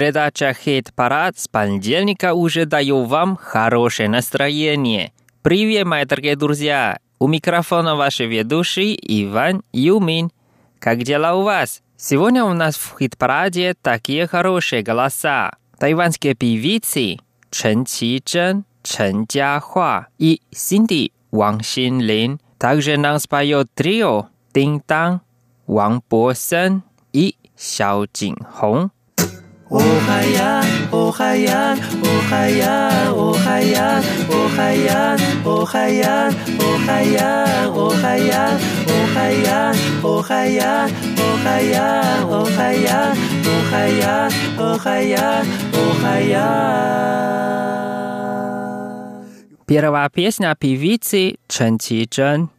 Передача «Хит-парад» с понедельника уже даю вам хорошее настроение. Привет, мои дорогие друзья! У микрофона ваши ведущий Иван Юмин. Как дела у вас? Сегодня у нас в хит-параде такие хорошие голоса. Тайванские певицы Чен Чжэн, Чен Jiahua и Синди Ван Синлин. Также нам споет трио Дин Дан, Ван Бо-сен и Xiao Jinhong. Oh Охаян, Охаян, Охаян, Охаян, Охаян, Охаян, Охаян, Охаян, Охаян, Охаян, Охаян, Охаян, Охаян, Охаян, Охаян. Первая песня певицы Чен Чи Чжэн.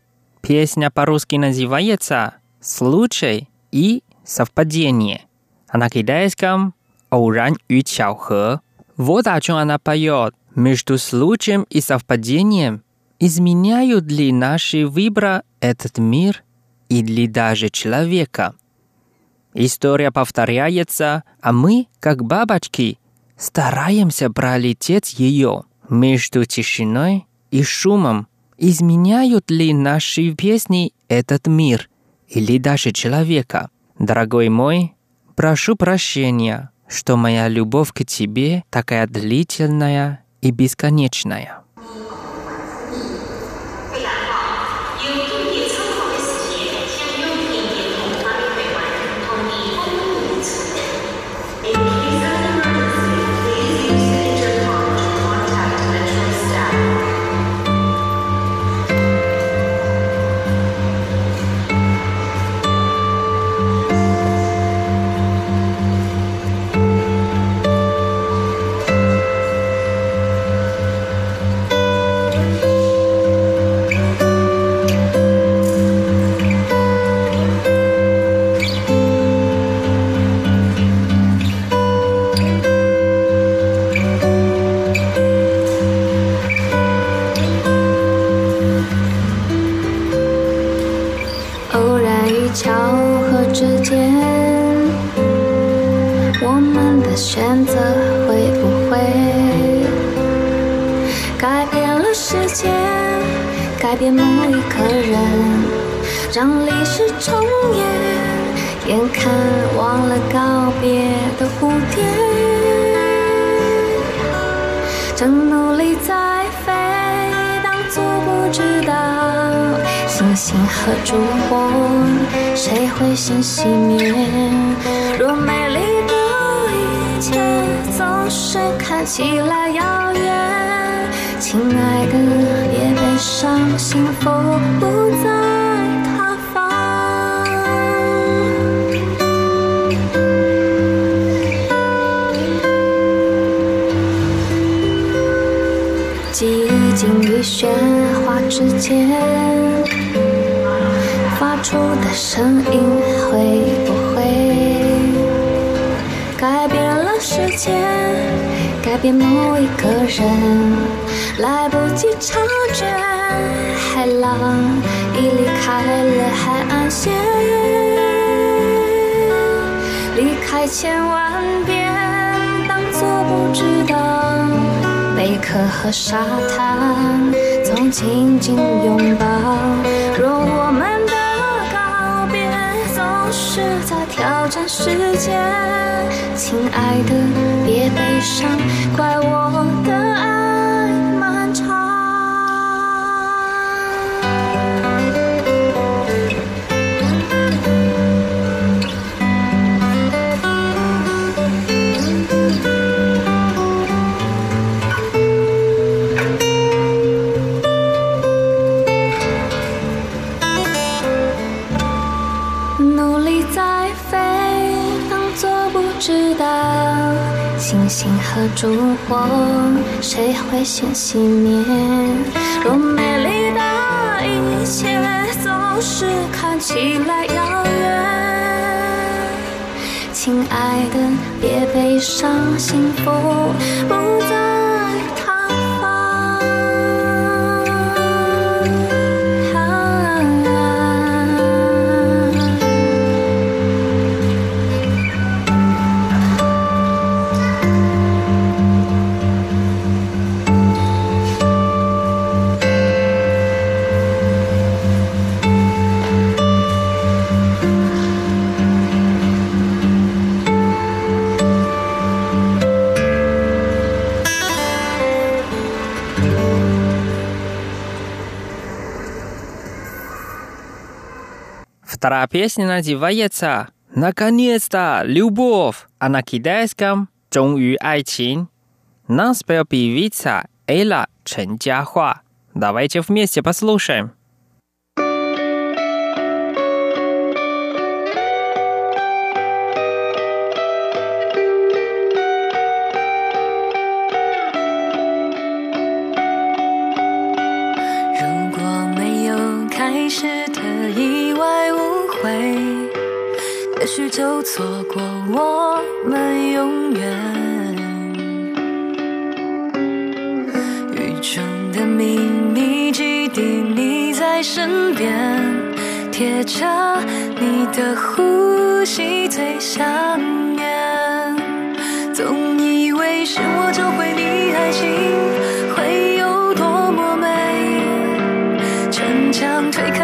Песня по-русски называется «Случай» и «Совпадение». А на китайском 偶然与巧合. Вот о чем она поет. Между случаем и совпадением изменяют ли наши выбора этот мир или даже человека? История повторяется, а мы, как бабочки, стараемся пролететь ее между тишиной и шумом. Изменяют ли наши песни этот мир или даже человека? Дорогой мой, прошу прощения, что моя любовь к тебе такая длительная и бесконечная. 正努力在飞，当作不知道。星星和烛火，谁会先熄灭？若美丽的一切总是看起来遥远，亲爱的，别悲伤，幸福不在与喧哗之间。发出的声音会不会改变了时间，改变某一个人？来不及察觉，海浪已离开了海岸线，离开千万遍，当作不知道。贝壳和沙滩总紧紧拥抱。若我们的告别总是在挑战时间，亲爱的，别悲伤，怪我的的烛火，谁会先熄灭？若美丽的一切总是看起来遥远，亲爱的，别悲伤，幸福不在 Вторая песня называется «Наконец-то! Любовь!» а на китайском «Чонью айчин». Нас пел певица Эйла Чен Джахуа. Давайте вместе послушаем. 开始的意外。会，也许就错过我们永远。雨中的秘密基地，你在身边，贴着你的呼吸最想念。总以为是我找回你，爱情会有多么美，逞强推开。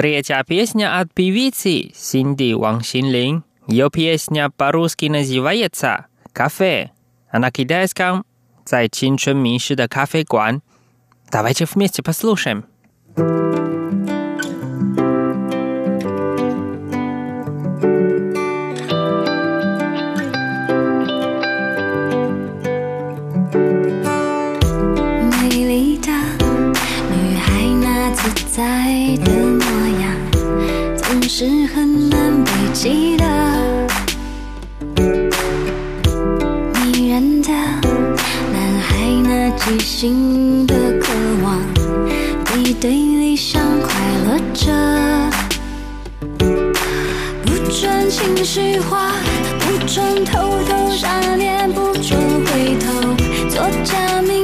Третья песня от певицы Синди Ван Синлин. Ее песня по-русски называется «Кафе». А на китайском «За Чинчун Миши да кафе Гуан». Давайте вместе послушаем. 是很难被记得。迷人的男孩，那即兴的渴望，比对理想快乐着。不准情绪化，不准偷偷傻念，不准回头，做假名。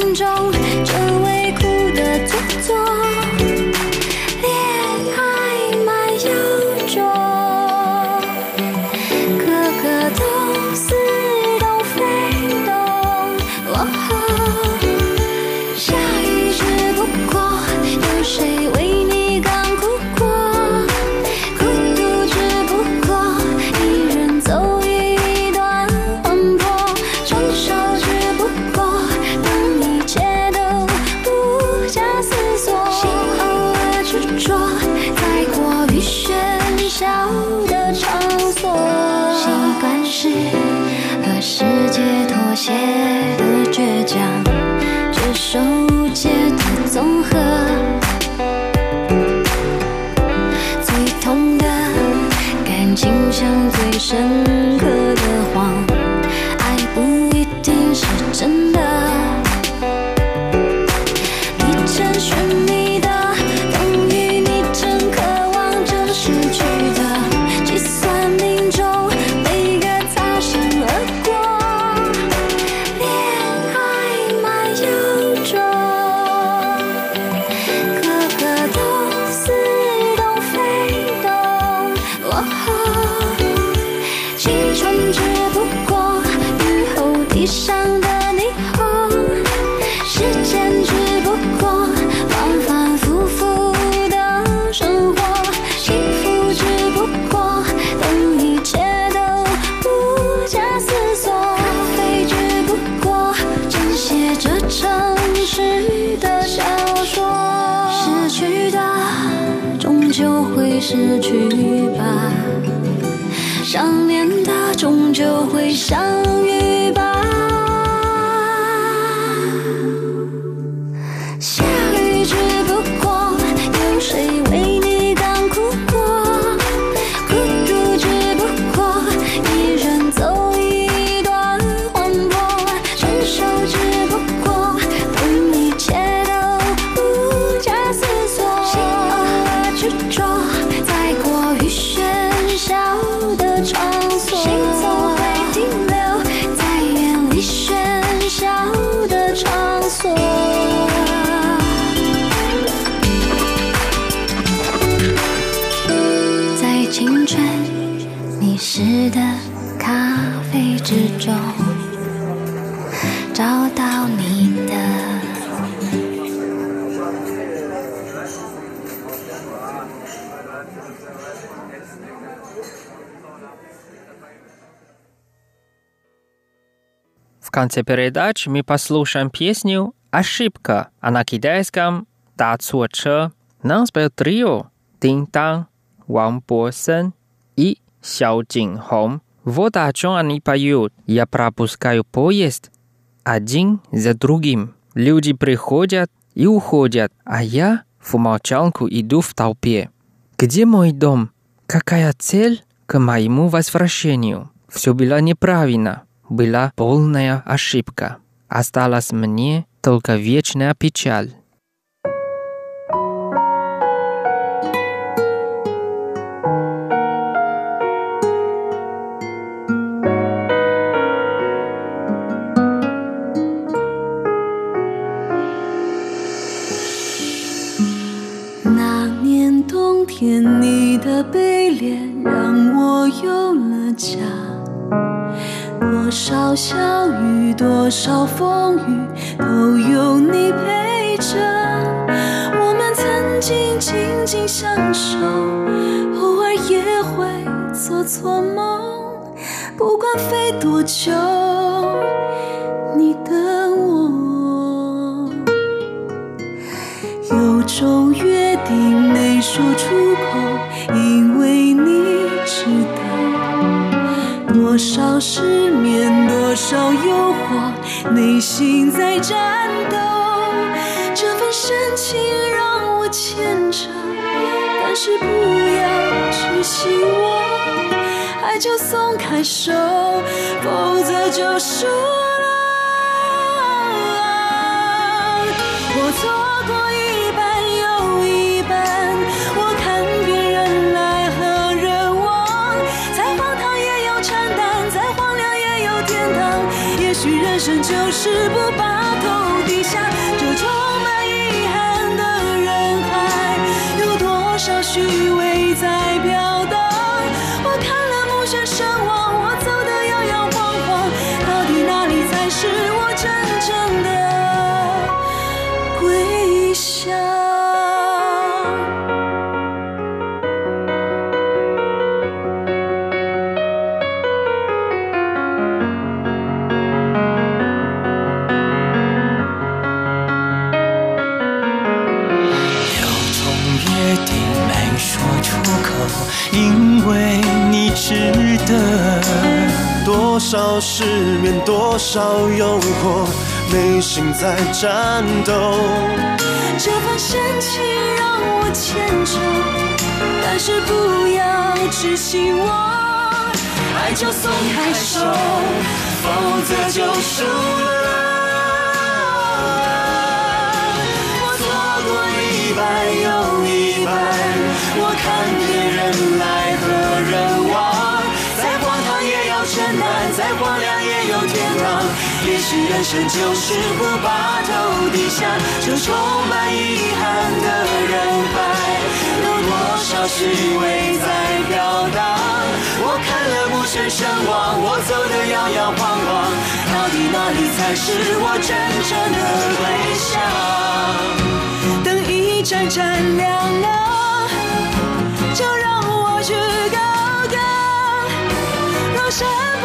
失去吧，想念的终究会相遇吧。Конце передачи мы послушаем песню «Ошибка», а на китайском «Да Цуо Че». Нам спел трио Дин Тан, Ван Бо Сен и Сяо Джин Хong. Вот о чем они поют. Я пропускаю поезд один за другим. Люди приходят и уходят, а я в молчанку иду в толпе. Где мой дом? Какая цель к моему возвращению? Все было неправильно. Была полная ошибка. Осталась мне только вечная печаль. 说出口，因为你知道，多少失眠，多少诱惑，内心在战斗。这份深情让我牵着，但是不要痴心我，爱就松开手，否则就输了。我错生就是不败。因为你值得。多少失眠，多少诱惑，内心在战斗。这份深情让我牵着，但是不要只希望，爱就松开手，否则就输了。也许人生就是不把头低下，这充满遗憾的人海，有多少虚伪在飘荡？我看了目眩神往，我走得摇摇晃晃，到底哪里才是我真正的归乡？等一盏盏亮了，就让我去高歌。若身不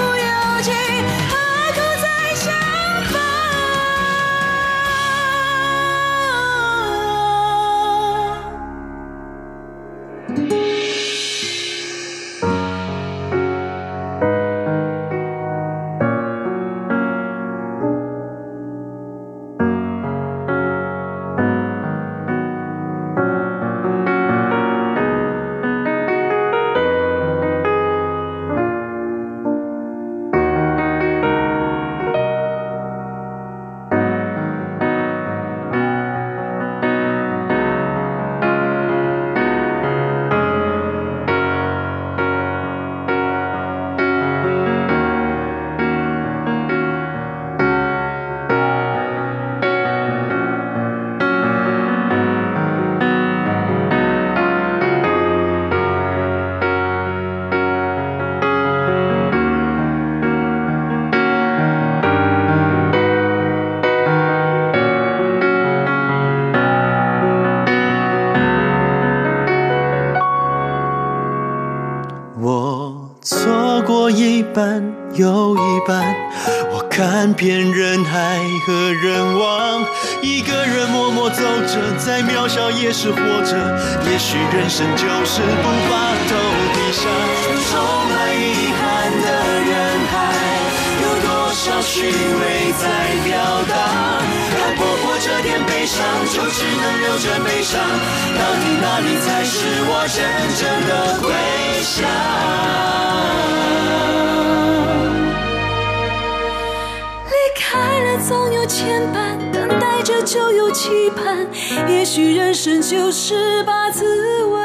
人往，一个人默默走着，再渺小也是活着。也许人生就是不把头低下，充满遗憾的人海，有多少虚伪在表达？看不破这点悲伤，就只能留着悲伤。到底哪里才是我真正的归乡？离开了总有牵绊，等待着就有期盼。也许人生就是把滋味